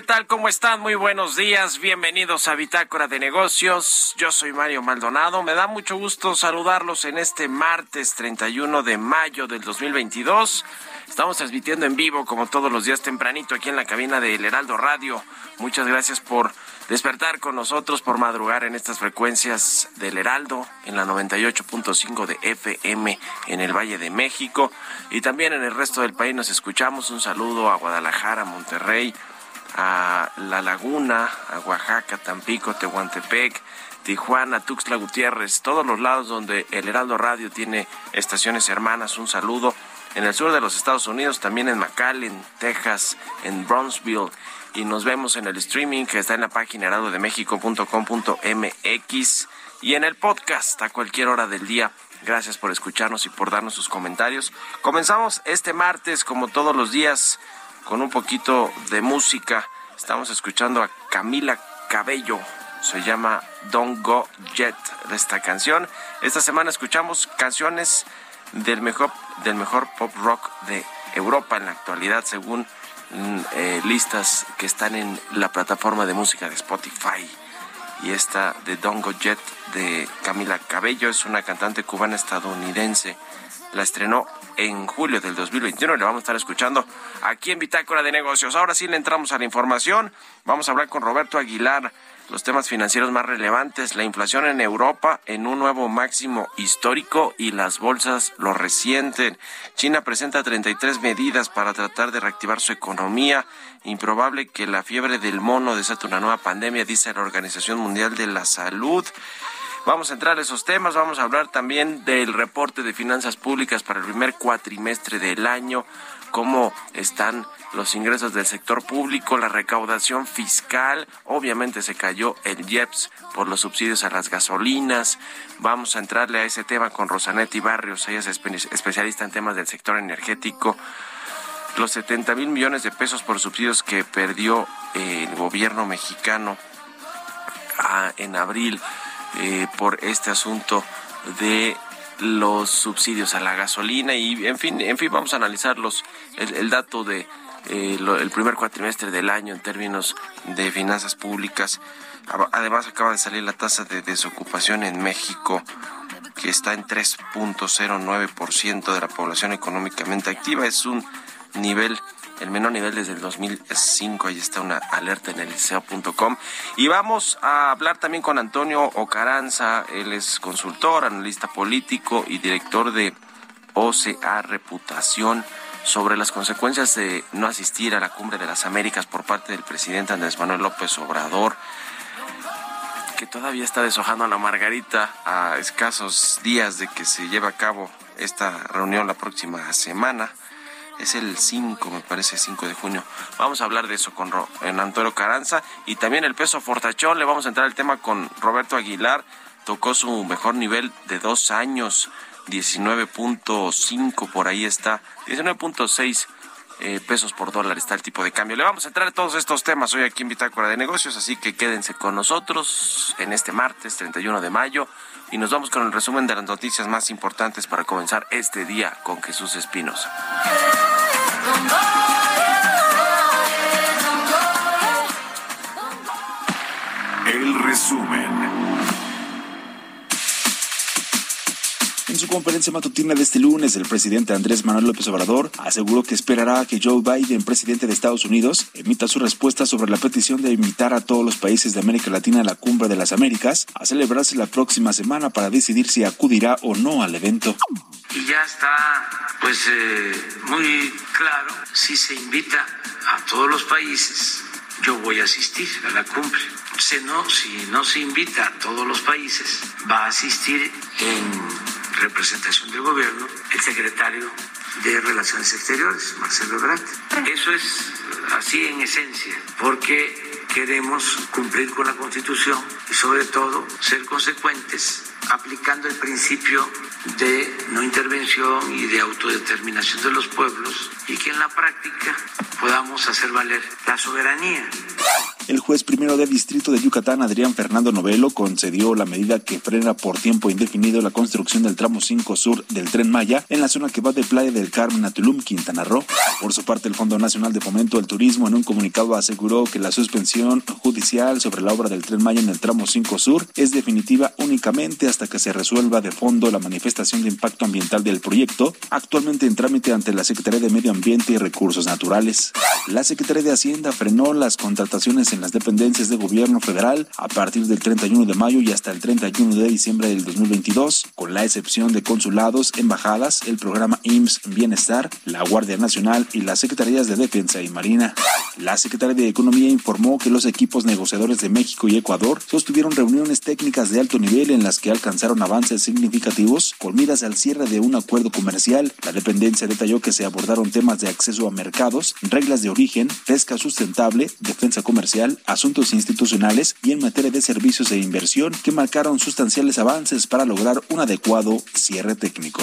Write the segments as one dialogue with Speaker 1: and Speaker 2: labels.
Speaker 1: ¿Qué tal? ¿Cómo están? Muy buenos días. Bienvenidos a Bitácora de Negocios. Yo soy Mario Maldonado. Me da mucho gusto saludarlos en este martes 31 de mayo del 2022. Estamos transmitiendo en vivo como todos los días tempranito aquí en la cabina de El Heraldo Radio. Muchas gracias por despertar con nosotros, por madrugar en estas frecuencias del Heraldo, en la 98.5 de FM en el Valle de México y también en el resto del país nos escuchamos. Un saludo a Guadalajara, Monterrey, a La Laguna, a Oaxaca, Tampico, Tehuantepec, Tijuana, Tuxtla Gutiérrez, todos los lados donde el Heraldo Radio tiene estaciones hermanas. Un saludo en el sur de los Estados Unidos, también en McAllen, Texas, en Brownsville. Y nos vemos en el streaming que está en la página heraldodemexico.com.mx y en el podcast a cualquier hora del día. Gracias por escucharnos y por darnos sus comentarios. Comenzamos este martes, como todos los días, con un poquito de música. Estamos escuchando a Camila Cabello. Se llama Don't Go Jet de esta canción. Esta semana escuchamos canciones del mejor, del mejor pop rock de Europa en la actualidad, según mm, eh, listas que están en la plataforma de música de Spotify. Y esta de Don't Go Jet de Camila Cabello es una cantante cubana estadounidense. La estrenó en julio del 2021 y le vamos a estar escuchando aquí en Bitácora de Negocios. Ahora sí le entramos a la información. Vamos a hablar con Roberto Aguilar los temas financieros más relevantes, la inflación en Europa en un nuevo máximo histórico y las bolsas lo resienten. China presenta 33 medidas para tratar de reactivar su economía. Improbable que la fiebre del mono desate una nueva pandemia, dice la Organización Mundial de la Salud. Vamos a entrar a esos temas, vamos a hablar también del reporte de finanzas públicas para el primer cuatrimestre del año. cómo están los ingresos del sector público, la recaudación fiscal, obviamente se cayó el IEPS por los subsidios a las gasolinas. Vamos a entrarle a ese tema con Rosanetti Barrios, ella es especialista en temas del sector energético. Los 70 mil millones de pesos por subsidios que perdió el gobierno mexicano ah, en abril eh, por este asunto de los subsidios a la gasolina y en fin, en fin, vamos a analizar los, el dato de eh, el primer cuatrimestre del año en términos de finanzas públicas. Además, acaba de salir la tasa de desocupación en México, que está en 3.09% de la población económicamente activa. Es un nivel el menor nivel desde el 2005. Ahí está una alerta en el liceo.com. Y vamos a hablar también con Antonio Ocaranza. Él es consultor, analista político y director de OCA Reputación sobre las consecuencias de no asistir a la cumbre de las Américas por parte del presidente Andrés Manuel López Obrador, que todavía está deshojando a la margarita a escasos días de que se lleve a cabo esta reunión la próxima semana. Es el 5, me parece, 5 de junio. Vamos a hablar de eso con Antonio Caranza y también el peso fortachón. Le vamos a entrar el tema con Roberto Aguilar. Tocó su mejor nivel de dos años 19.5 por ahí está, 19.6 eh, pesos por dólar está el tipo de cambio. Le vamos a entrar a todos estos temas hoy aquí en Bitácora de Negocios, así que quédense con nosotros en este martes 31 de mayo y nos vamos con el resumen de las noticias más importantes para comenzar este día con Jesús Espinosa.
Speaker 2: El resumen.
Speaker 3: Su conferencia matutina de este lunes, el presidente Andrés Manuel López Obrador aseguró que esperará a que Joe Biden, presidente de Estados Unidos, emita su respuesta sobre la petición de invitar a todos los países de América Latina a la Cumbre de las Américas a celebrarse la próxima semana para decidir si acudirá o no al evento.
Speaker 4: Y ya está pues eh, muy claro, si se invita a todos los países, yo voy a asistir a la cumbre. Si no, si no se invita a todos los países, va a asistir en representación del gobierno, el secretario de Relaciones Exteriores, Marcelo Ebrard. Eso es así en esencia, porque queremos cumplir con la Constitución y sobre todo ser consecuentes aplicando el principio de no intervención y de autodeterminación de los pueblos y que en la práctica podamos hacer valer la soberanía
Speaker 3: el juez primero de distrito de Yucatán, Adrián Fernando Novelo, concedió la medida que frena por tiempo indefinido la construcción del tramo 5 sur del tren Maya en la zona que va de Playa del Carmen a Tulum, Quintana Roo. Por su parte, el Fondo Nacional de Fomento del Turismo en un comunicado aseguró que la suspensión judicial sobre la obra del tren Maya en el tramo 5 sur es definitiva únicamente hasta que se resuelva de fondo la manifestación de impacto ambiental del proyecto, actualmente en trámite ante la Secretaría de Medio Ambiente y Recursos Naturales. La Secretaría de Hacienda frenó las contrataciones en las dependencias de gobierno federal a partir del 31 de mayo y hasta el 31 de diciembre del 2022, con la excepción de consulados, embajadas, el programa IMSS Bienestar, la Guardia Nacional y las Secretarías de Defensa y Marina. La Secretaría de Economía informó que los equipos negociadores de México y Ecuador sostuvieron reuniones técnicas de alto nivel en las que alcanzaron avances significativos con miras al cierre de un acuerdo comercial. La dependencia detalló que se abordaron temas de acceso a mercados, reglas de origen, pesca sustentable, defensa comercial, asuntos institucionales y en materia de servicios e inversión que marcaron sustanciales avances para lograr un adecuado cierre técnico.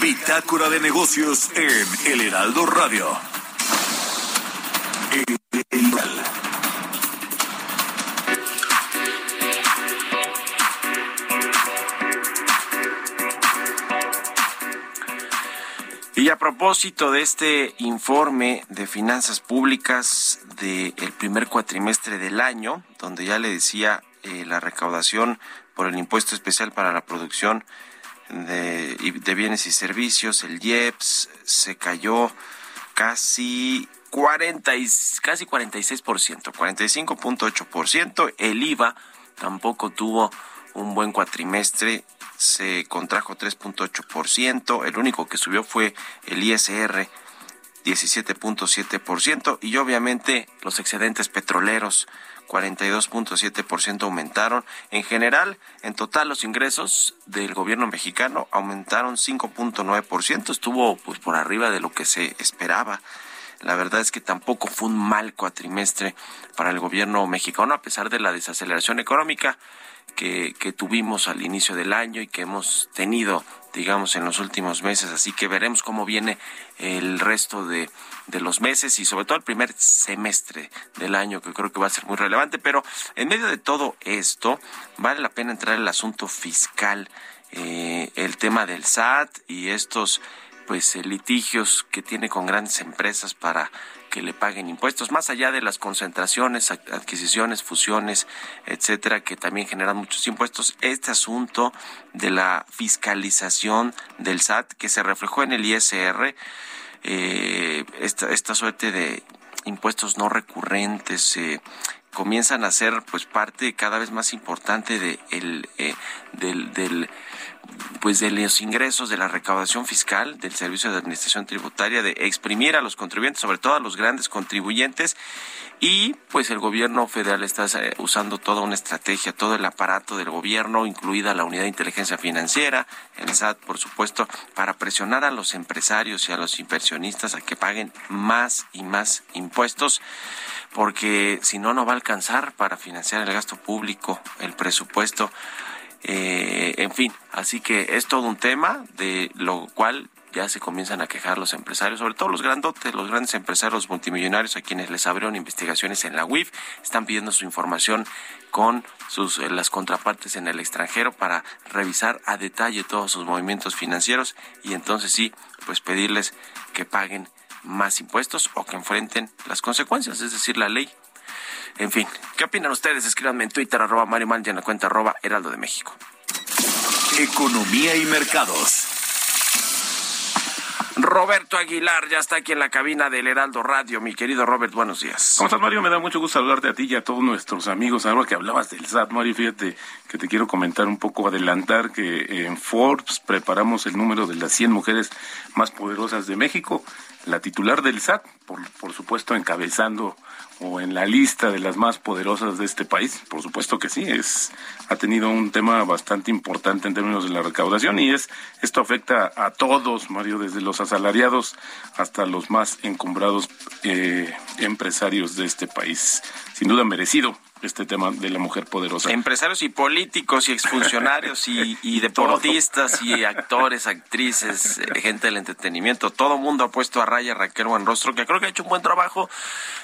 Speaker 2: Bitácora de negocios en El Heraldo Radio.
Speaker 1: Propósito de este informe de finanzas públicas del primer cuatrimestre del año, donde ya le decía eh, la recaudación por el impuesto especial para la producción de, bienes y servicios, el IEPS, se cayó casi 40 y, casi 46%, 45.8%. El IVA tampoco tuvo un buen cuatrimestre se contrajo 3.8%, el único que subió fue el ISR 17.7% y obviamente los excedentes petroleros 42.7% aumentaron. En general, en total los ingresos del gobierno mexicano aumentaron 5.9%, estuvo pues por arriba de lo que se esperaba. La verdad es que tampoco fue un mal cuatrimestre para el gobierno mexicano, a pesar de la desaceleración económica que, que tuvimos al inicio del año y que hemos tenido, digamos, en los últimos meses. Así que veremos cómo viene el resto de, de los meses y sobre todo el primer semestre del año, que creo que va a ser muy relevante. Pero en medio de todo esto, vale la pena entrar en el asunto fiscal, eh, el tema del SAT y estos pues eh, litigios que tiene con grandes empresas para que le paguen impuestos, más allá de las concentraciones, adquisiciones, fusiones, etcétera, que también generan muchos impuestos, este asunto de la fiscalización del SAT que se reflejó en el ISR, eh, esta, esta suerte de impuestos no recurrentes eh, comienzan a ser pues parte cada vez más importante de el, eh, del, del pues de los ingresos de la recaudación fiscal del Servicio de Administración Tributaria, de exprimir a los contribuyentes, sobre todo a los grandes contribuyentes, y pues el gobierno federal está eh, usando toda una estrategia, todo el aparato del gobierno, incluida la unidad de inteligencia financiera, el SAT, por supuesto, para presionar a los empresarios y a los inversionistas a que paguen más y más impuestos, porque si no, no va a alcanzar para financiar el gasto público, el presupuesto. Eh, en fin, así que es todo un tema de lo cual ya se comienzan a quejar los empresarios, sobre todo los grandotes, los grandes empresarios multimillonarios a quienes les abrieron investigaciones en la UIF, están pidiendo su información con sus eh, las contrapartes en el extranjero para revisar a detalle todos sus movimientos financieros y entonces sí, pues pedirles que paguen más impuestos o que enfrenten las consecuencias, es decir, la ley en fin, ¿qué opinan ustedes? Escríbanme en Twitter, arroba Mario Mal y en la cuenta arroba Heraldo de México.
Speaker 2: Economía y mercados.
Speaker 1: Roberto Aguilar ya está aquí en la cabina del Heraldo Radio. Mi querido Robert, buenos días.
Speaker 5: ¿Cómo estás, Mario? Me da mucho gusto saludarte a ti y a todos nuestros amigos. Ahora que hablabas del SAT, Mario, fíjate que te quiero comentar un poco, adelantar que en Forbes preparamos el número de las 100 mujeres más poderosas de México. La titular del SAT, por, por supuesto, encabezando o en la lista de las más poderosas de este país? Por supuesto que sí, es ha tenido un tema bastante importante en términos de la recaudación y es esto afecta a todos, Mario, desde los asalariados hasta los más encumbrados eh, empresarios de este país. Sin duda merecido este tema de la mujer poderosa.
Speaker 1: Empresarios y políticos y exfuncionarios y, y deportistas y actores, actrices, eh, gente del entretenimiento, todo mundo ha puesto a raya a Raquel Buenrostro, que creo que ha hecho un buen trabajo.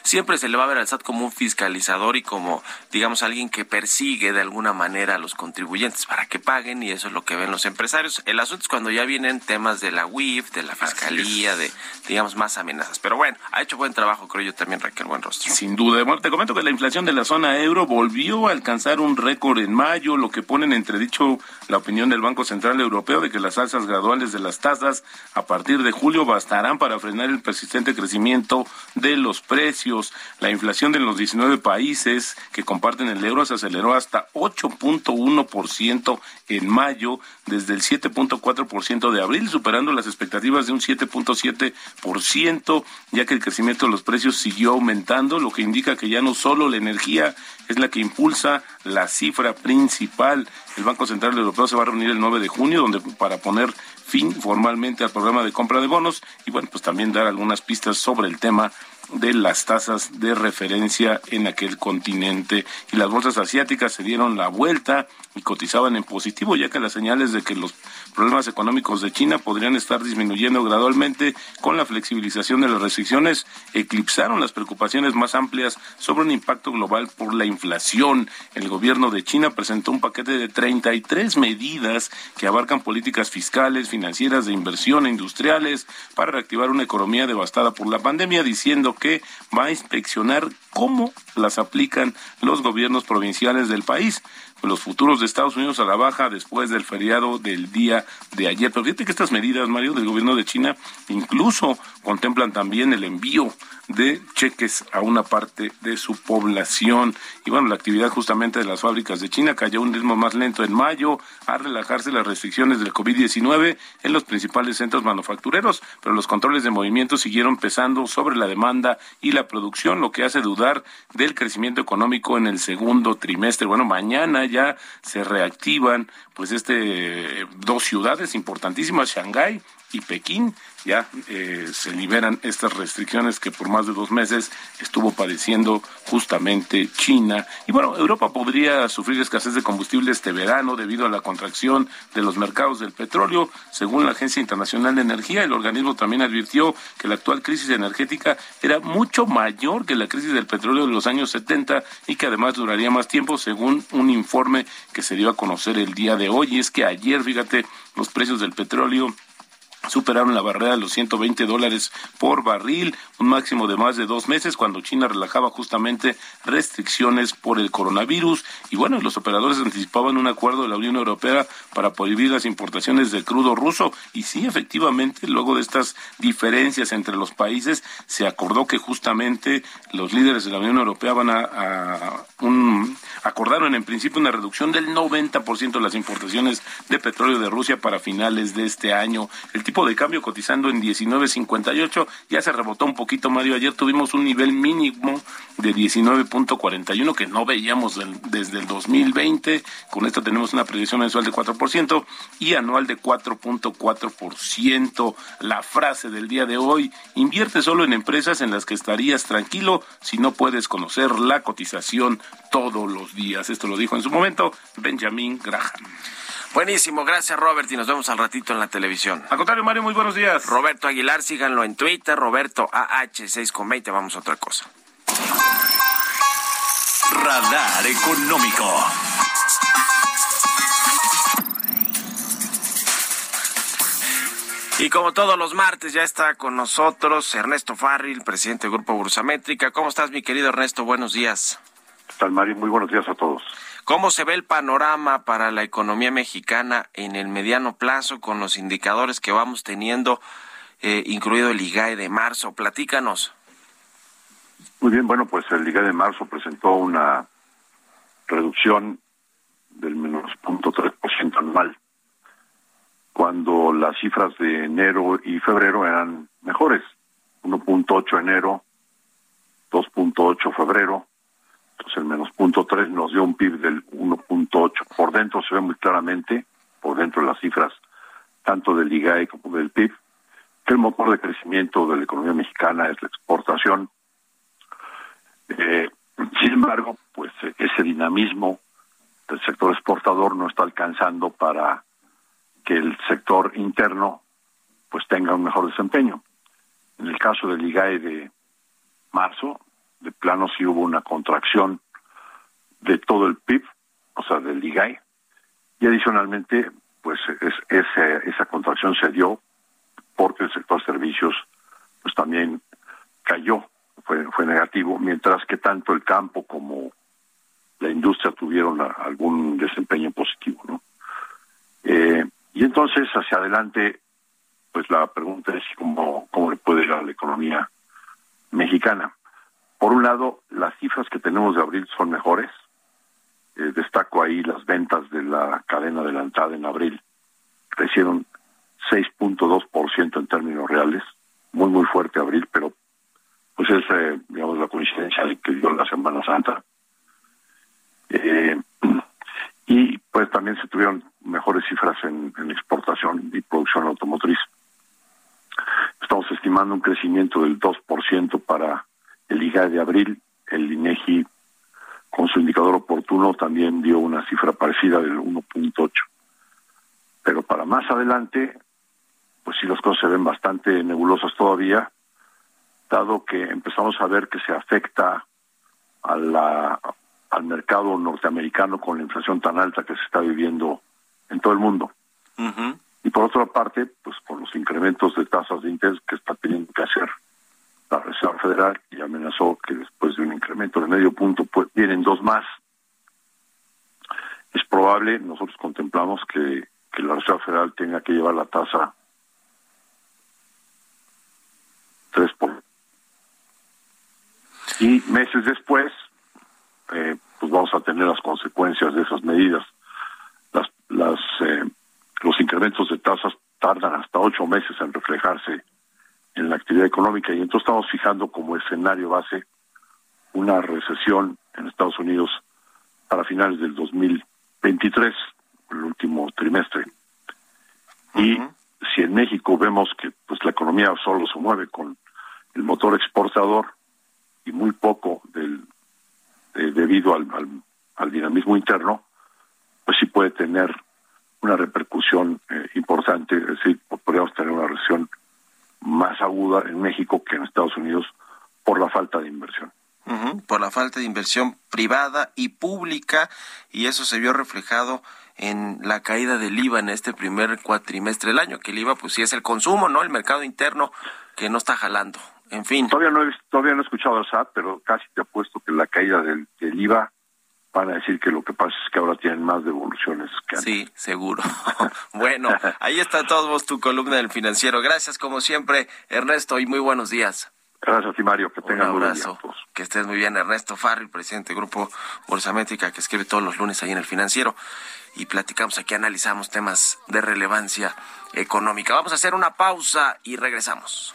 Speaker 1: Siempre se le va a ver al SAT como un fiscalizador y como, digamos, alguien que persigue de alguna manera a los contribuyentes para que paguen y eso es lo que ven los empresarios. El asunto es cuando ya vienen temas de la UIF, de la fiscalía, de, digamos, más amenazas. Pero bueno, ha hecho buen trabajo, creo yo también Raquel Buenrostro.
Speaker 5: Sin duda. Bueno, te comento que la inflación de la zona euro volvió a alcanzar un récord en mayo, lo que pone en entredicho la opinión del Banco Central Europeo de que las alzas graduales de las tasas a partir de julio bastarán para frenar el persistente crecimiento de los precios. La inflación de los 19 países que comparten el euro se aceleró hasta 8.1% en mayo, desde el 7.4% de abril, superando las expectativas de un 7.7%, ya que el crecimiento de los precios siguió aumentando, lo que indica que ya no solo la energía es la que impulsa la cifra principal. El Banco Central Europeo se va a reunir el 9 de junio donde para poner fin formalmente al programa de compra de bonos y bueno, pues también dar algunas pistas sobre el tema de las tasas de referencia en aquel continente y las bolsas asiáticas se dieron la vuelta y cotizaban en positivo ya que las señales de que los problemas económicos de China podrían estar disminuyendo gradualmente con la flexibilización de las restricciones eclipsaron las preocupaciones más amplias sobre un impacto global por la inflación. El gobierno de China presentó un paquete de 33 medidas que abarcan políticas fiscales, financieras, de inversión e industriales para reactivar una economía devastada por la pandemia, diciendo que va a inspeccionar cómo las aplican los gobiernos provinciales del país los futuros de Estados Unidos a la baja después del feriado del día de ayer. Pero fíjate que estas medidas, Mario, del gobierno de China incluso contemplan también el envío de cheques a una parte de su población. Y bueno, la actividad justamente de las fábricas de China cayó un ritmo más lento en mayo, a relajarse las restricciones del COVID-19 en los principales centros manufactureros, pero los controles de movimiento siguieron pesando sobre la demanda y la producción, lo que hace dudar del crecimiento económico en el segundo trimestre. Bueno, mañana ya se reactivan pues este dos ciudades importantísimas, Shanghái y Pekín, ya eh, se liberan estas restricciones que por más de dos meses estuvo padeciendo justamente China. Y bueno, Europa podría sufrir escasez de combustible este verano debido a la contracción de los mercados del petróleo. Según la Agencia Internacional de Energía, el organismo también advirtió que la actual crisis energética era mucho mayor que la crisis del petróleo de los años 70 y que además duraría más tiempo, según un informe que se dio a conocer el día de hoy. Y es que ayer, fíjate, los precios del petróleo superaron la barrera de los 120 dólares por barril, un máximo de más de dos meses cuando China relajaba justamente restricciones por el coronavirus. Y bueno, los operadores anticipaban un acuerdo de la Unión Europea para prohibir las importaciones de crudo ruso. Y sí, efectivamente, luego de estas diferencias entre los países, se acordó que justamente los líderes de la Unión Europea van a, un, acordaron en principio una reducción del 90% de las importaciones de petróleo de Rusia para finales de este año. El de cambio cotizando en 19.58 ya se rebotó un poquito, Mario. Ayer tuvimos un nivel mínimo de 19.41 que no veíamos desde el 2020. Con esto tenemos una predicción mensual de 4% y anual de 4.4%. La frase del día de hoy, invierte solo en empresas en las que estarías tranquilo si no puedes conocer la cotización todos los días. Esto lo dijo en su momento Benjamin Graham.
Speaker 1: Buenísimo, gracias Robert y nos vemos al ratito en la televisión.
Speaker 5: Al contrario, Mario, muy buenos días.
Speaker 1: Roberto Aguilar, síganlo en Twitter, Roberto AH6 con 20, vamos a otra cosa.
Speaker 6: Radar Económico.
Speaker 1: Y como todos los martes ya está con nosotros Ernesto Farril, presidente del Grupo Bursamétrica. ¿Cómo estás, mi querido Ernesto? Buenos días.
Speaker 7: ¿Qué tal, Mario? Muy buenos días a todos.
Speaker 1: ¿Cómo se ve el panorama para la economía mexicana en el mediano plazo con los indicadores que vamos teniendo, eh, incluido el IGAE de marzo? Platícanos.
Speaker 7: Muy bien, bueno, pues el IGAE de marzo presentó una reducción del menos 0.3% anual, cuando las cifras de enero y febrero eran mejores. 1.8 enero, 2.8 febrero, entonces el menos punto tres nos dio un PIB del 1.8. Por dentro se ve muy claramente, por dentro de las cifras, tanto del IGAE como del PIB, que el motor de crecimiento de la economía mexicana es la exportación. Eh, sin embargo, pues ese dinamismo del sector exportador no está alcanzando para que el sector interno pues tenga un mejor desempeño. En el caso del IGAE de marzo, de plano sí hubo una contracción de todo el PIB, o sea, del IGAI, y adicionalmente, pues es, esa contracción se dio porque el sector servicios pues también cayó, fue, fue negativo, mientras que tanto el campo como la industria tuvieron algún desempeño positivo, ¿no? Eh, y entonces, hacia adelante, pues la pregunta es cómo, cómo le puede ir a la economía mexicana. Por un lado, las cifras que tenemos de abril son mejores. Eh, destaco ahí las ventas de la cadena adelantada en abril. Crecieron 6.2% en términos reales. Muy, muy fuerte abril, pero pues es, eh, digamos, la coincidencia de que dio la Semana Santa. Eh, y pues también se tuvieron mejores cifras en, en exportación y producción automotriz. Estamos estimando un crecimiento del 2% para el IGA de abril, el INEGI con su indicador oportuno también dio una cifra parecida del 1.8. Pero para más adelante, pues sí las cosas se ven bastante nebulosas todavía, dado que empezamos a ver que se afecta a la, al mercado norteamericano con la inflación tan alta que se está viviendo en todo el mundo. Y por otra parte, pues por los incrementos de tasas de interés que está teniendo que hacer la Reserva Federal amenazó que después de un incremento de medio punto pues, vienen dos más. Es probable, nosotros contemplamos que, que la Reserva Federal tenga que llevar la tasa 3 por y meses después eh, pues vamos a tener las consecuencias de esas medidas las las eh, los incrementos de tasas tardan hasta ocho meses en reflejarse en la actividad económica. Y entonces estamos fijando como escenario base una recesión en Estados Unidos para finales del 2023, el último trimestre. Y si en México vemos que pues la economía solo se mueve con el motor exportador y muy poco del debido al, al, dinamismo interno, pues sí puede tener una repercusión eh, importante, es decir, podríamos tener una recesión más aguda en México que en Estados Unidos por la falta de inversión.
Speaker 1: por la falta de inversión privada y pública, y eso se vio reflejado en la caída del IVA en este primer cuatrimestre del año, que el IVA pues sí es el consumo, ¿no? El mercado interno que no está jalando. En fin.
Speaker 7: Todavía no he, todavía no he escuchado al SAT, pero casi te apuesto que la caída del, del IVA van a decir que lo que pasa es que ahora tienen más devoluciones que antes.
Speaker 1: Sí, seguro. bueno, ahí está todo tu columna del financiero. Gracias como siempre, Ernesto, y muy buenos días.
Speaker 7: Gracias a ti, Mario. Que tengan un abrazo.
Speaker 1: Que estés muy bien. Ernesto Farri, presidente del Grupo Bolsa Métrica, que escribe todos los lunes ahí en el financiero. Y platicamos aquí, analizamos temas de relevancia económica. Vamos a hacer una pausa y regresamos.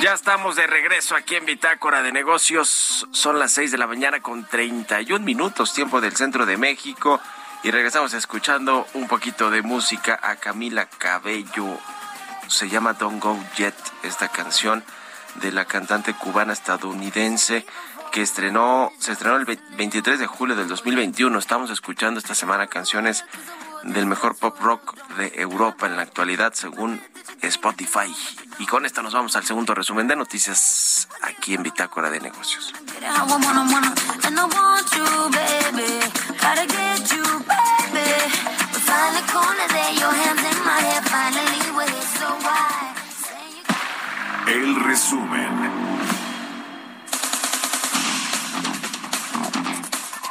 Speaker 1: Ya estamos de regreso aquí en Bitácora de Negocios. Son las 6 de la mañana con 31 minutos, tiempo del centro de México. Y regresamos escuchando un poquito de música a Camila Cabello. Se llama Don't Go Jet esta canción de la cantante cubana estadounidense que estrenó, se estrenó el 23 de julio del 2021. Estamos escuchando esta semana canciones del mejor pop rock de Europa en la actualidad según Spotify. Y con esto nos vamos al segundo resumen de noticias aquí en Bitácora de Negocios.
Speaker 2: El resumen.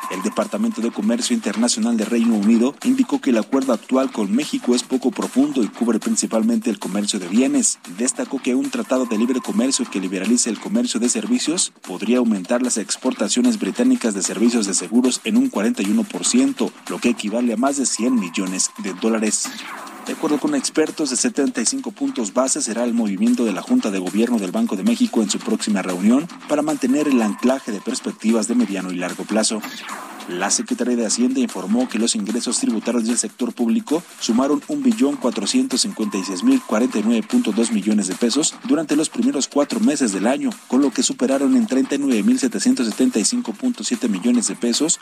Speaker 3: El Departamento de Comercio Internacional de Reino Unido indicó que el acuerdo actual con México es poco profundo y cubre principalmente el comercio de bienes. Destacó que un tratado de libre comercio que liberalice el comercio de servicios podría aumentar las exportaciones británicas de servicios de seguros en un 41%, lo que equivale a más de 100 millones de dólares. De acuerdo con expertos, de 75 puntos base será el movimiento de la Junta de Gobierno del Banco de México en su próxima reunión para mantener el anclaje de perspectivas de mediano y largo plazo. La Secretaría de Hacienda informó que los ingresos tributarios del sector público sumaron 1.456.049.2 millones de pesos durante los primeros cuatro meses del año, con lo que superaron en 39.775.7 millones de pesos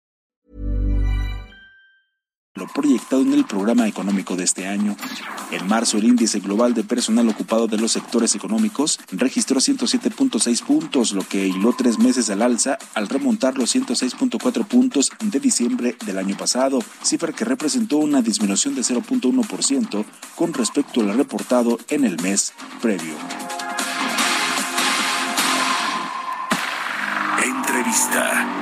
Speaker 3: lo proyectado en el programa económico de este año. En marzo, el índice global de personal ocupado de los sectores económicos registró 107.6 puntos, lo que hiló tres meses al alza al remontar los 106.4 puntos de diciembre del año pasado, cifra que representó una disminución de 0.1% con respecto al reportado en el mes previo.
Speaker 6: Entrevista.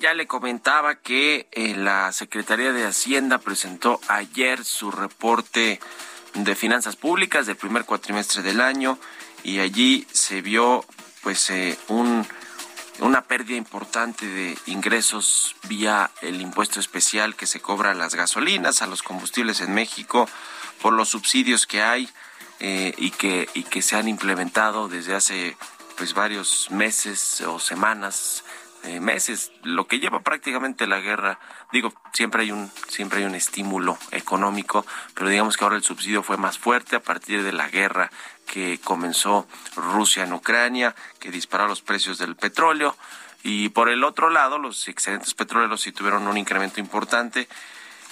Speaker 1: Ya le comentaba que eh, la Secretaría de Hacienda presentó ayer su reporte de finanzas públicas del primer cuatrimestre del año y allí se vio pues eh, un, una pérdida importante de ingresos vía el impuesto especial que se cobra a las gasolinas, a los combustibles en México por los subsidios que hay eh, y que y que se han implementado desde hace pues varios meses o semanas eh, meses, lo que lleva prácticamente la guerra. Digo, siempre hay un siempre hay un estímulo económico, pero digamos que ahora el subsidio fue más fuerte a partir de la guerra que comenzó Rusia en Ucrania, que disparó los precios del petróleo y por el otro lado los excedentes petroleros sí tuvieron un incremento importante.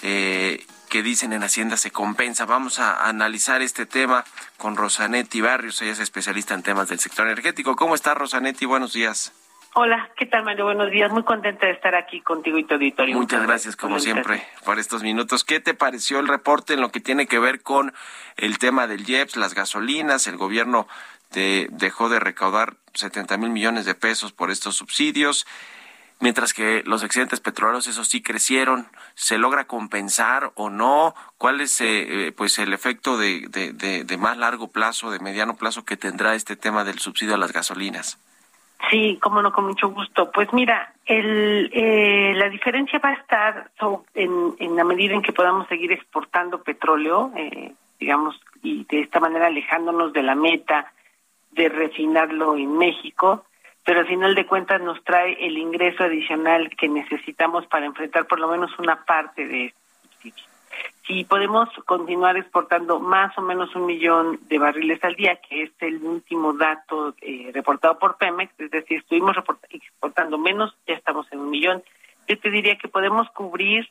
Speaker 1: Eh, que dicen en Hacienda se compensa. Vamos a analizar este tema con Rosanetti Barrios, ella es especialista en temas del sector energético. ¿Cómo está Rosanetti? Buenos días.
Speaker 8: Hola, ¿qué tal Mario? Buenos días, muy contenta de estar aquí contigo y tu auditorio.
Speaker 1: Muchas gracias, como siempre, por estos minutos. ¿Qué te pareció el reporte en lo que tiene que ver con el tema del IEPS, las gasolinas? El gobierno de, dejó de recaudar 70 mil millones de pesos por estos subsidios, mientras que los excedentes petroleros, eso sí, crecieron. ¿Se logra compensar o no? ¿Cuál es eh, pues el efecto de, de, de más largo plazo, de mediano plazo que tendrá este tema del subsidio a las gasolinas?
Speaker 8: Sí, cómo no, con mucho gusto. Pues mira, el, eh, la diferencia va a estar en, en la medida en que podamos seguir exportando petróleo, eh, digamos, y de esta manera alejándonos de la meta de refinarlo en México, pero al final de cuentas nos trae el ingreso adicional que necesitamos para enfrentar por lo menos una parte de esto si podemos continuar exportando más o menos un millón de barriles al día, que es el último dato eh, reportado por Pemex, es decir, estuvimos exportando menos, ya estamos en un millón, yo te diría que podemos cubrir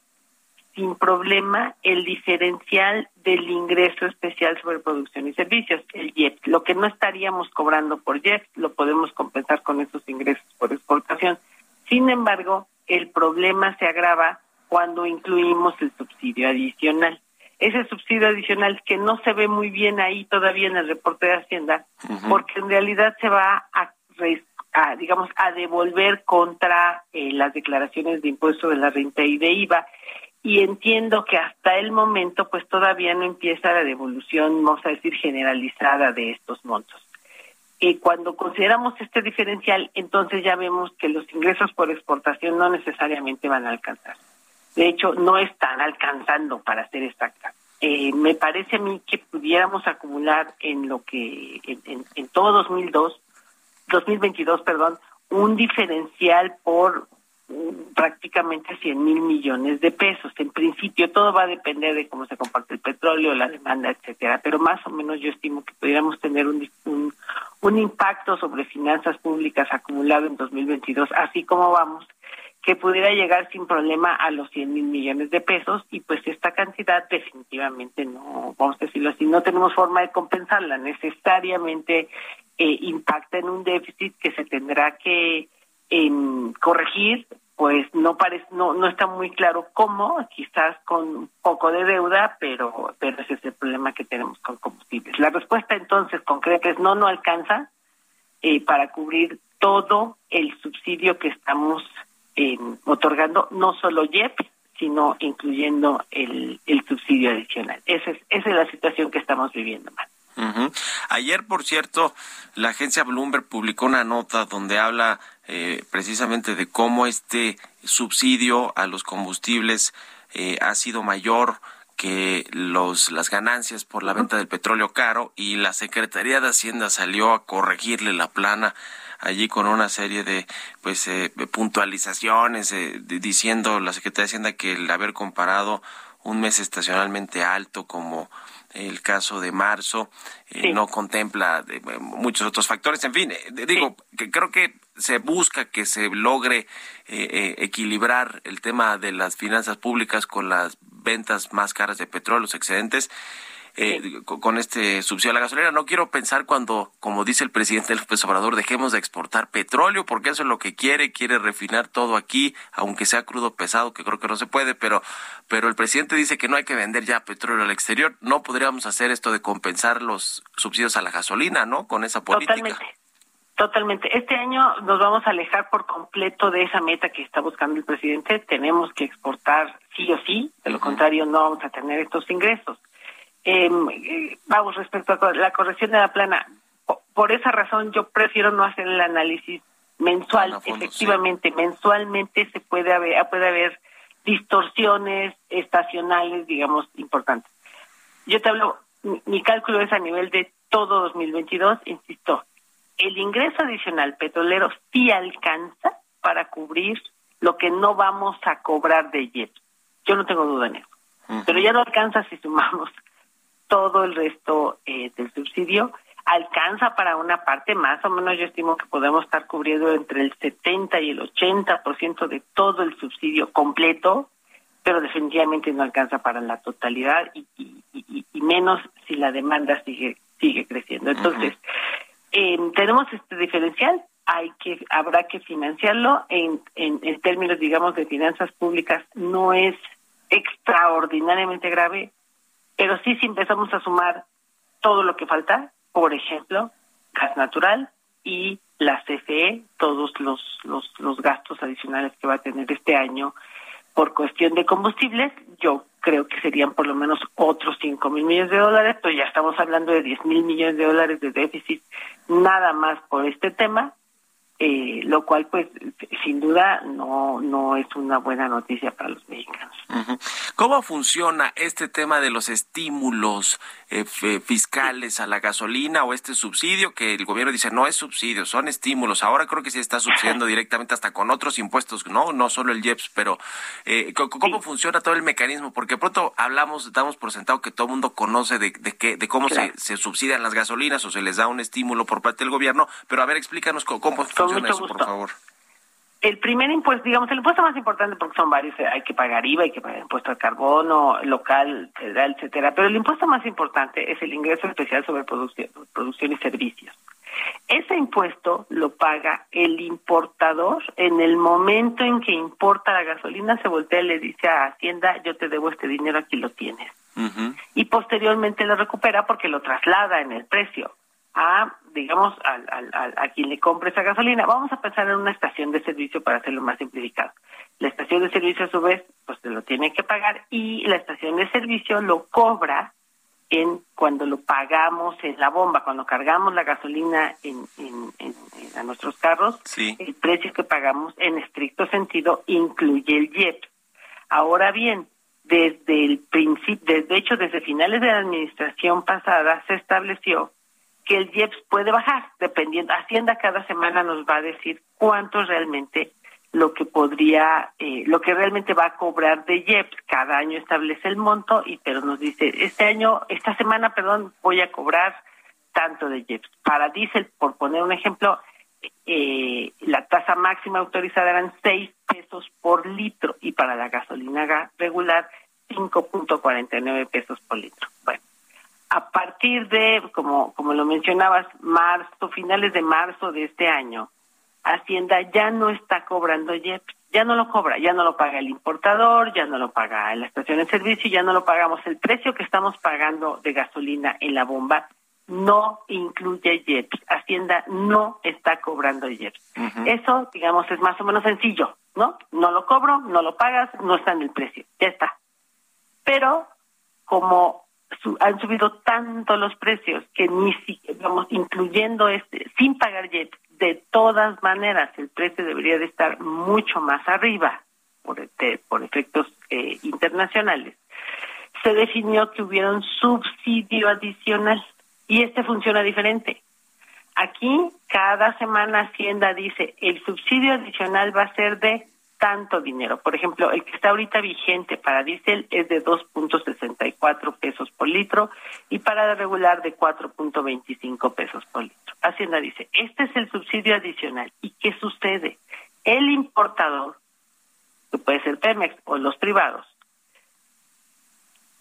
Speaker 8: sin problema el diferencial del ingreso especial sobre producción y servicios, el JEP. Lo que no estaríamos cobrando por JEP lo podemos compensar con esos ingresos por exportación. Sin embargo, el problema se agrava cuando incluimos el subsidio adicional. Ese subsidio adicional que no se ve muy bien ahí todavía en el reporte de Hacienda, porque en realidad se va a, digamos, a devolver contra eh, las declaraciones de impuesto de la renta y de IVA. Y entiendo que hasta el momento, pues todavía no empieza la devolución, vamos a decir, generalizada de estos montos. Y cuando consideramos este diferencial, entonces ya vemos que los ingresos por exportación no necesariamente van a alcanzar. De hecho, no están alcanzando, para ser exacta. Eh, me parece a mí que pudiéramos acumular en lo que, en, en, todo 2002, 2022, perdón, un diferencial por mm, prácticamente 100 mil millones de pesos. En principio, todo va a depender de cómo se comparte el petróleo, la demanda, etcétera. Pero más o menos yo estimo que pudiéramos tener un, un, un impacto sobre finanzas públicas acumulado en 2022, así como vamos que pudiera llegar sin problema a los 100 mil millones de pesos y pues esta cantidad definitivamente no, vamos a decirlo así, no tenemos forma de compensarla, necesariamente eh, impacta en un déficit que se tendrá que em, corregir, pues no parece, no, no está muy claro cómo, quizás con un poco de deuda, pero, pero ese es el problema que tenemos con combustibles. La respuesta entonces concreta es no, no alcanza eh, para cubrir todo el subsidio que estamos eh, otorgando no solo JEP, sino incluyendo el, el subsidio adicional. Esa es, esa es la situación que estamos viviendo.
Speaker 1: Ayer, por cierto, la agencia Bloomberg publicó una nota donde habla eh, precisamente de cómo este subsidio a los combustibles eh, ha sido mayor que los las ganancias por la venta del petróleo caro y la Secretaría de Hacienda salió a corregirle la plana allí con una serie de pues eh, puntualizaciones eh, diciendo la Secretaría de Hacienda que el haber comparado un mes estacionalmente alto como el caso de marzo eh, no contempla eh, muchos otros factores. En fin, eh, digo que creo que se busca que se logre equilibrar el tema de las finanzas públicas con las ventas más caras de petróleo, los excedentes eh, con este subsidio a la gasolina. No quiero pensar cuando, como dice el presidente López Obrador, dejemos de exportar petróleo, porque eso es lo que quiere, quiere refinar todo aquí, aunque sea crudo pesado, que creo que no se puede, pero, pero el presidente dice que no hay que vender ya petróleo al exterior. No podríamos hacer esto de compensar los subsidios a la gasolina, ¿no? Con esa política.
Speaker 8: Totalmente. Totalmente. Este año nos vamos a alejar por completo de esa meta que está buscando el presidente. Tenemos que exportar sí o sí, de lo contrario no vamos a tener estos ingresos. Eh, vamos, respecto a la corrección de la plana, por esa razón yo prefiero no hacer el análisis mensual. Efectivamente, mensualmente se puede haber, puede haber distorsiones estacionales, digamos, importantes. Yo te hablo, mi, cálculo es a nivel de todo 2022, insisto, el ingreso adicional petrolero sí alcanza para cubrir lo que no vamos a cobrar de jet. Yo no tengo duda en eso. Pero ya no alcanza si sumamos todo el resto eh, del subsidio alcanza para una parte, más o menos yo estimo que podemos estar cubriendo entre el 70 y el 80% de todo el subsidio completo, pero definitivamente no alcanza para la totalidad y, menos si la demanda sigue sigue creciendo. Entonces, em, tenemos este diferencial, hay que habrá que financiarlo en, en, en términos, digamos, de finanzas públicas, no es extraordinariamente grave, pero sí, si empezamos a sumar todo lo que falta, por ejemplo, gas natural y la CFE, todos los, los, los gastos adicionales que va a tener este año por cuestión de combustibles, yo creo que serían por lo menos otros 5 mil millones de dólares, pero ya estamos hablando de 10 mil millones de dólares de déficit nada más por este tema eh, lo cual pues sin duda no no es una buena noticia para los mexicanos.
Speaker 1: ¿Cómo funciona este tema de los estímulos eh, fiscales a la gasolina o este subsidio que el gobierno dice no es subsidio, son estímulos? Ahora creo que sí está subsidiando directamente hasta con otros impuestos, no no solo el IEPS, pero eh, ¿cómo funciona todo el mecanismo? Porque pronto hablamos, damos por sentado que todo el mundo conoce de, de, qué, de cómo se, se subsidian las gasolinas o se les da un estímulo por parte del gobierno, pero a ver, explícanos cómo, cómo funciona por favor.
Speaker 8: El primer impuesto, digamos, el impuesto más importante, porque son varios, eh, hay que pagar IVA, hay que pagar impuesto al carbono, local, federal, etcétera, pero el impuesto más importante es el ingreso especial sobre producción, producción y servicios. Ese impuesto lo paga el importador en el momento en que importa la gasolina, se voltea y le dice a Hacienda, yo te debo este dinero, aquí lo tienes. Y posteriormente lo recupera porque lo traslada en el precio a, digamos, a quien le compre esa gasolina. Vamos a pensar en una estación de servicio para hacerlo más simplificado. La estación de servicio, a su vez, pues se lo tiene que pagar y la estación de servicio lo cobra en cuando lo pagamos en la bomba, cuando cargamos la gasolina en, en, a nuestros carros, el precio que pagamos en estricto sentido incluye el JEP. Ahora bien, desde el principio, desde hecho desde finales de la administración pasada se estableció que el IEPS puede bajar, dependiendo. Hacienda cada semana nos va a decir cuánto realmente lo que podría, eh, lo que realmente va a cobrar de IEPS. Cada año establece el monto y pero nos dice, este año, esta semana, perdón, voy a cobrar tanto de IEPS. Para diésel, por poner un ejemplo, eh, la tasa máxima autorizada eran 6 pesos por litro y para la gasolina regular 5.49 pesos por litro. Bueno, a partir de, como, como lo mencionabas, marzo, finales de marzo de este año, Hacienda ya no está cobrando JEPS, ya no lo cobra, ya no lo paga el importador, ya no lo paga la estación de servicio, ya no lo pagamos. El precio que estamos pagando de gasolina en la bomba no incluye JEPS. Hacienda no está cobrando JEPS. Eso, digamos, es más o menos sencillo, ¿no? No lo cobro, no lo pagas, no está en el precio, ya está. Pero como han subido tanto los precios que ni siquiera, incluyendo este, sin pagar jet, de todas maneras el precio debería de estar mucho más arriba por, por efectos eh, internacionales. Se definió que hubiera un subsidio adicional y este funciona diferente. Aquí cada semana Hacienda dice el subsidio adicional va a ser de tanto dinero. Por ejemplo, el que está ahorita vigente para diésel es de 2.64 pesos por litro y para regular de 4.25 pesos por litro. Hacienda dice, este es el subsidio adicional. ¿Y qué sucede? El importador, que puede ser Pemex o los privados,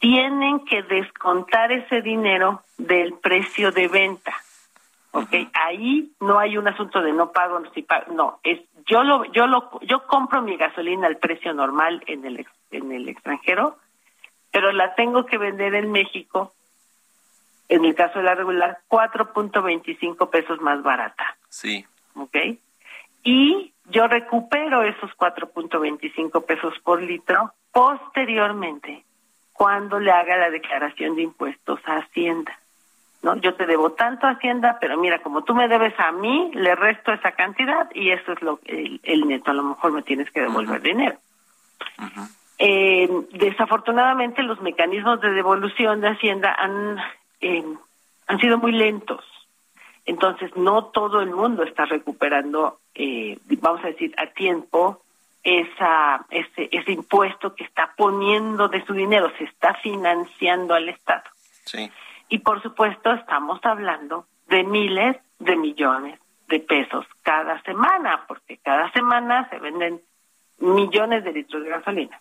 Speaker 8: tienen que descontar ese dinero del precio de venta. ¿ok? Ahí no hay un asunto de no pago, si pago, no, es yo lo yo lo yo compro mi gasolina al precio normal en el en el extranjero, pero la tengo que vender en México en el caso de la regular 4.25 pesos más barata.
Speaker 1: Sí.
Speaker 8: ¿Ok? Y yo recupero esos 4.25 pesos por litro posteriormente cuando le haga la declaración de impuestos a Hacienda. ¿No? Yo te debo tanto a Hacienda, pero mira, como tú me debes a mí, le resto esa cantidad y eso es lo el, el neto. A lo mejor me tienes que devolver dinero. Eh, desafortunadamente, los mecanismos de devolución de Hacienda han, eh, han sido muy lentos. Entonces, no todo el mundo está recuperando, eh, vamos a decir, a tiempo esa, ese, ese impuesto que está poniendo de su dinero, se está financiando al Estado.
Speaker 1: Sí.
Speaker 8: Y por supuesto estamos hablando de miles de millones de pesos cada semana, porque cada semana se venden millones de litros de gasolina.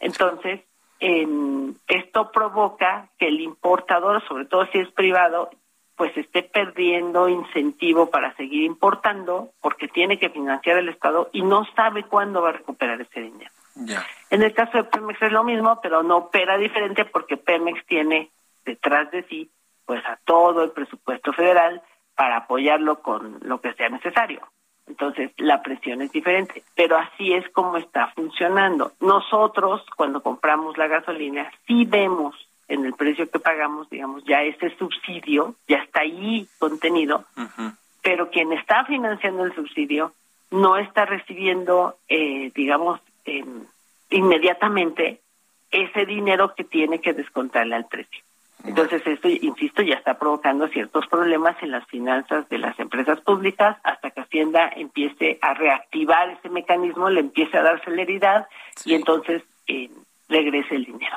Speaker 8: Entonces, em, esto provoca que el importador, sobre todo si es privado, pues esté perdiendo incentivo para seguir importando porque tiene que financiar el Estado y no sabe cuándo va a recuperar ese dinero. En el caso de Pemex es lo mismo, pero no opera diferente porque Pemex tiene detrás de sí pues a todo el presupuesto federal para apoyarlo con lo que sea necesario. Entonces, la presión es diferente, pero así es como está funcionando. Nosotros, cuando compramos la gasolina, sí vemos en el precio que pagamos, digamos, ya ese subsidio ya está ahí contenido, pero quien está financiando el subsidio no está recibiendo, eh, digamos, eh, inmediatamente ese dinero que tiene que descontarle al precio. Entonces, esto, insisto, ya está provocando ciertos problemas en las finanzas de las empresas públicas hasta que Hacienda empiece a reactivar ese mecanismo, le empiece a dar celeridad y entonces eh, regrese el dinero.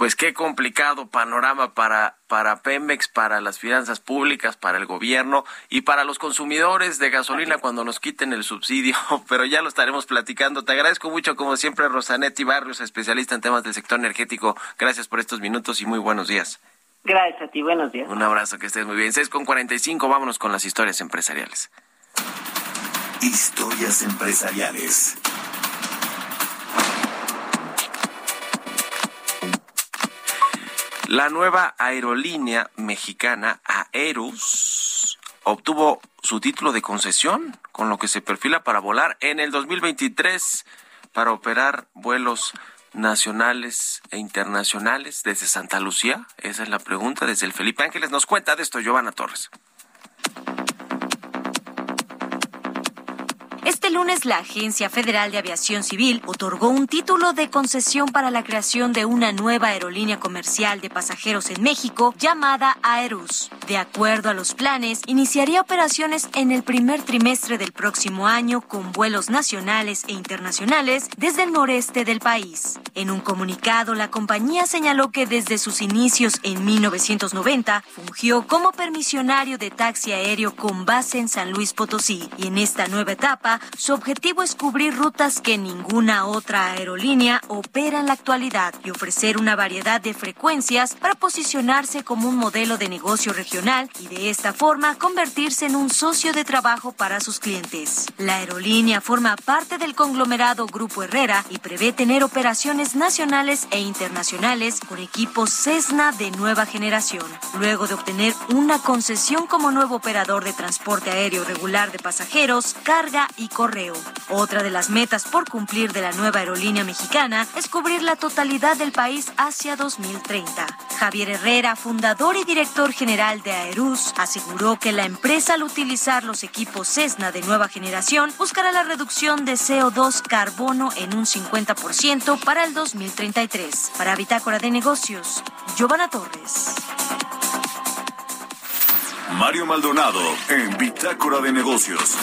Speaker 1: Pues qué complicado panorama para, para Pemex, para las finanzas públicas, para el gobierno y para los consumidores de gasolina cuando nos quiten el subsidio, pero ya lo estaremos platicando. Te agradezco mucho, como siempre, Rosanetti Barrios, especialista en temas del sector energético. Gracias por estos minutos y muy buenos días.
Speaker 8: Gracias a ti, buenos días.
Speaker 1: Un abrazo, que estés muy bien. 6 con 45, vámonos con las historias empresariales.
Speaker 6: Historias empresariales.
Speaker 1: La nueva aerolínea mexicana Aerus obtuvo su título de concesión, con lo que se perfila para volar en el 2023 para operar vuelos nacionales e internacionales desde Santa Lucía? Esa es la pregunta. Desde el Felipe Ángeles nos cuenta de esto Giovanna Torres.
Speaker 9: Este lunes la Agencia Federal de Aviación Civil otorgó un título de concesión para la creación de una nueva aerolínea comercial de pasajeros en México llamada Aerus. De acuerdo a los planes, iniciaría operaciones en el primer trimestre del próximo año con vuelos nacionales e internacionales desde el noreste del país. En un comunicado, la compañía señaló que desde sus inicios en 1990 fungió como permisionario de taxi aéreo con base en San Luis Potosí y en esta nueva etapa su objetivo es cubrir rutas que ninguna otra aerolínea opera en la actualidad y ofrecer una variedad de frecuencias para posicionarse como un modelo de negocio regional y de esta forma convertirse en un socio de trabajo para sus clientes. La aerolínea forma parte del conglomerado Grupo Herrera y prevé tener operaciones nacionales e internacionales con equipos Cessna de nueva generación. Luego de obtener una concesión como nuevo operador de transporte aéreo regular de pasajeros, carga y correo. Otra de las metas por cumplir de la nueva aerolínea mexicana es cubrir la totalidad del país hacia 2030. Javier Herrera, fundador y director general de Aerus, aseguró que la empresa al utilizar los equipos Cessna de nueva generación buscará la reducción de CO2 carbono en un 50% para el 2033. Para Bitácora de Negocios, Giovanna Torres.
Speaker 6: Mario Maldonado en Bitácora de Negocios.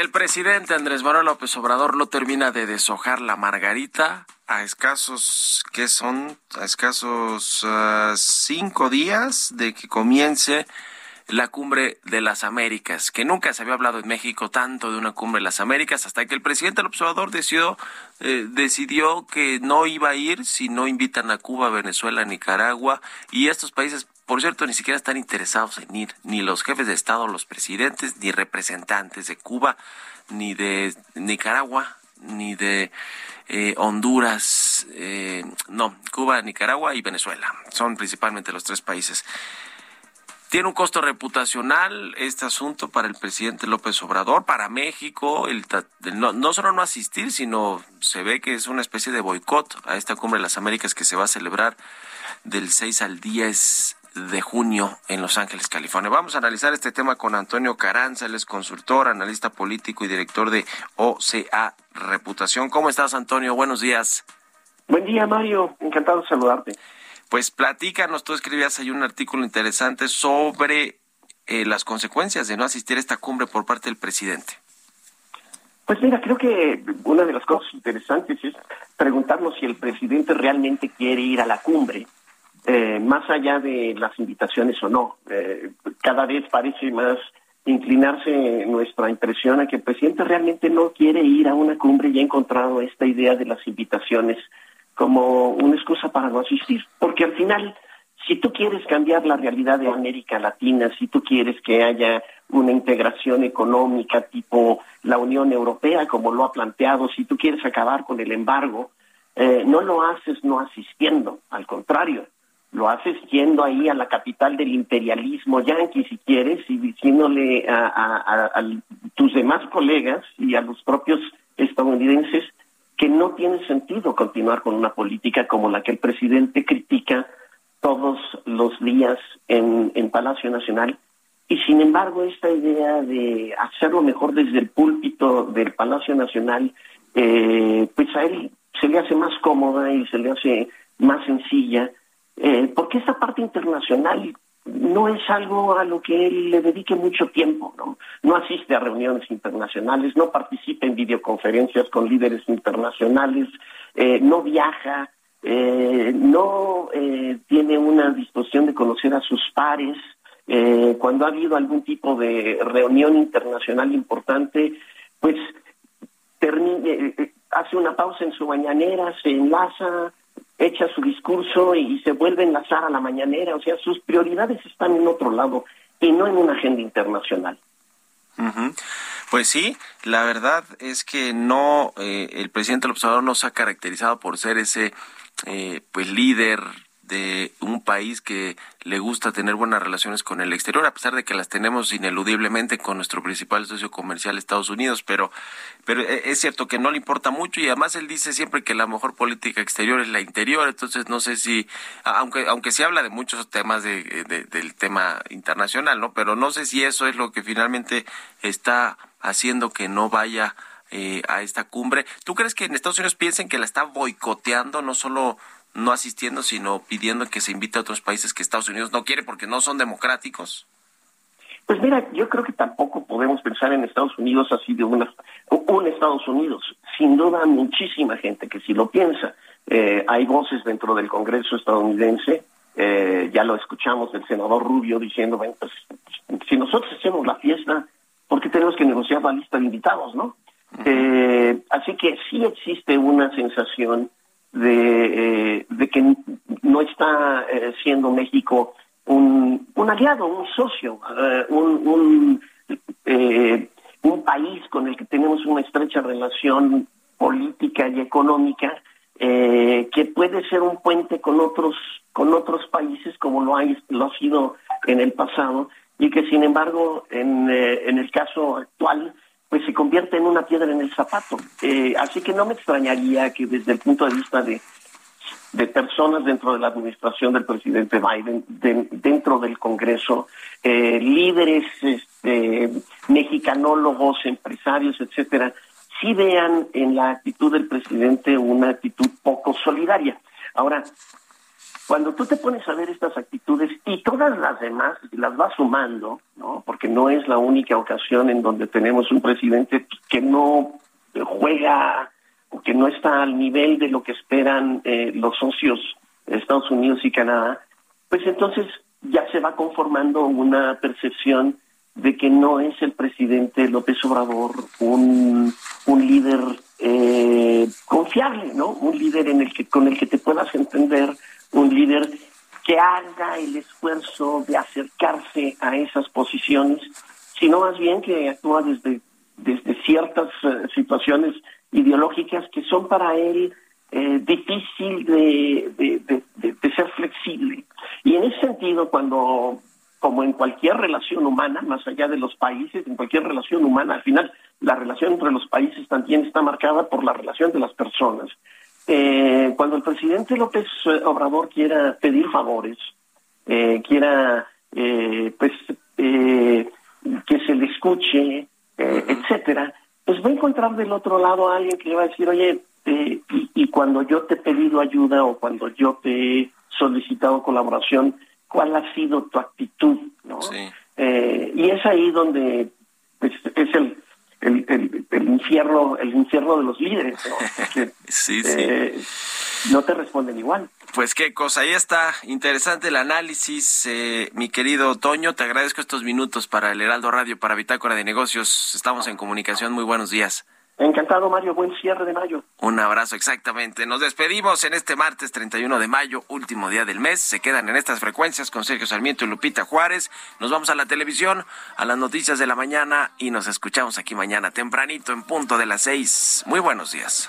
Speaker 1: El presidente Andrés Manuel López Obrador no termina de deshojar la margarita a escasos, ¿qué son? A escasos ah, cinco días de que comience la cumbre de las Américas, que nunca se había hablado en México tanto de una cumbre de las Américas, hasta que el presidente López Obrador decidió, eh, decidió que no iba a ir si no invitan a Cuba, Venezuela, Nicaragua y estos países por cierto, ni siquiera están interesados en ir, ni los jefes de Estado, los presidentes, ni representantes de Cuba, ni de Nicaragua, ni de eh, Honduras, eh, no, Cuba, Nicaragua y Venezuela. Son principalmente los tres países. Tiene un costo reputacional este asunto para el presidente López Obrador, para México, el, no, no, solo no asistir, sino se ve que es una especie de boicot a esta cumbre de las Américas que se va a celebrar del 6 al 10 de junio en Los Ángeles, California. Vamos a analizar este tema con Antonio Caranza, él es consultor, analista político y director de OCA Reputación. ¿Cómo estás, Antonio? Buenos días.
Speaker 10: Buen día, Mario. Encantado de saludarte.
Speaker 1: Pues platícanos, tú escribías ahí un artículo interesante sobre eh, las consecuencias de no asistir a esta cumbre por parte del presidente.
Speaker 10: Pues mira, creo que una de las cosas interesantes es preguntarnos si el presidente realmente quiere ir a la cumbre eh, más allá de las invitaciones o no. Eh, cada vez parece más inclinarse nuestra impresión a que el presidente realmente no quiere ir a una cumbre y ha encontrado esta idea de las invitaciones como una excusa para no asistir. Porque al final, si tú quieres cambiar la realidad de América Latina, si tú quieres que haya una integración económica tipo la Unión Europea, como lo ha planteado, si tú quieres acabar con el embargo, eh, no lo haces no asistiendo, al contrario, lo haces yendo ahí a la capital del imperialismo yanqui, si quieres, y diciéndole a, tus demás colegas y a los propios estadounidenses que no tiene sentido continuar con una política como la que el presidente critica todos los días en, en Palacio Nacional. Y sin embargo, esta idea de hacerlo mejor desde el púlpito del Palacio Nacional, eh, pues a él se le hace más cómoda y se le hace más sencilla eh, porque esta parte internacional no es algo a lo que él le dedique mucho tiempo, ¿no? No asiste a reuniones internacionales, no participa en videoconferencias con líderes internacionales, eh, no viaja, eh, no tiene una disposición de conocer a sus pares. cuando ha habido algún tipo de reunión internacional importante, pues hace una pausa en su mañanera, se enlaza, echa su discurso y se vuelve a enlazar a la mañanera, o sea, sus prioridades están en otro lado y no en una agenda internacional.
Speaker 1: Pues sí, la verdad es que no, eh, el presidente López Obrador no se ha caracterizado por ser ese eh, pues líder de un país que le gusta tener buenas relaciones con el exterior, a pesar de que las tenemos ineludiblemente con nuestro principal socio comercial Estados Unidos, pero, pero e, es cierto que no le importa mucho y además él dice siempre que la mejor política exterior es la interior, entonces no sé si, aunque, aunque se habla de muchos temas de, del tema internacional, ¿no? Pero no sé si eso es lo que finalmente está haciendo que no vaya eh, a esta cumbre. ¿Tú crees que en Estados Unidos piensen que la está boicoteando, no solo no asistiendo, sino pidiendo que se invite a otros países que Estados Unidos no quiere porque no son democráticos?
Speaker 10: Pues mira, yo creo que tampoco podemos pensar en Estados Unidos así de una, un Estados Unidos. Sin duda, muchísima gente que sí lo piensa. Eh, hay voces dentro del Congreso estadounidense, eh, ya lo escuchamos del senador Rubio diciendo, bueno, pues si nosotros hacemos la fiesta, ¿por qué tenemos que negociar la lista de invitados, no? eh, así que sí existe una sensación de, eh, de que no está eh, siendo México un, aliado, un socio, eh, un, un, un país con el que tenemos una estrecha relación política y económica que puede ser un puente con otros con otros países como lo ha, lo ha sido en el pasado y que sin embargo en, en el caso actual pues se convierte en una piedra en el zapato. Eh, así que no me extrañaría que desde el punto de vista de de personas dentro de la administración del presidente Biden, dentro del Congreso, eh, líderes este, mexicanólogos, empresarios, etcétera, sí vean en la actitud del presidente una actitud poco solidaria. Ahora, cuando tú te pones a ver estas actitudes y todas las demás las vas sumando, ¿no? Porque no es la única ocasión en donde tenemos un presidente que no juega o que no está al nivel de lo que esperan eh, los socios de Estados Unidos y Canadá, pues entonces ya se va conformando una percepción de que no es el presidente López Obrador un, un líder eh, confiable, ¿no? Un líder en el que con el que te puedas entender, un líder que haga el esfuerzo de acercarse a esas posiciones, sino más bien que actúa desde, desde ciertas eh, situaciones ideológicas que son para él eh, difícil de, de, de, ser flexible. Y en ese sentido, cuando, como en cualquier relación humana, más allá de los países, en cualquier relación humana, al final la relación entre los países también está marcada por la relación de las personas. Eh, cuando el presidente López Obrador quiera pedir favores, eh, quiera eh, pues eh, que se le escuche, eh, etcétera, pues va a encontrar del otro lado a alguien que le va a decir, oye, y, y, cuando yo te he pedido ayuda o cuando yo te he solicitado colaboración, ¿cuál ha sido tu actitud? ¿no? y es ahí donde pues, es el el, el, el, infierno el infierno de los líderes ¿no? sí, sí. Eh, no te responden igual
Speaker 1: pues qué cosa, ahí está, interesante el análisis, eh, mi querido Toño, te agradezco estos minutos para el Heraldo Radio, para Bitácora de Negocios, estamos en comunicación, muy buenos días.
Speaker 10: Encantado, Mario. Buen cierre de mayo.
Speaker 1: Un abrazo, exactamente. Nos despedimos en este martes 31 de mayo, último día del mes. Se quedan en estas frecuencias con Sergio Sarmiento y Lupita Juárez. Nos vamos a la televisión, a las noticias de la mañana y nos escuchamos aquí mañana tempranito en punto de las seis. Muy buenos días.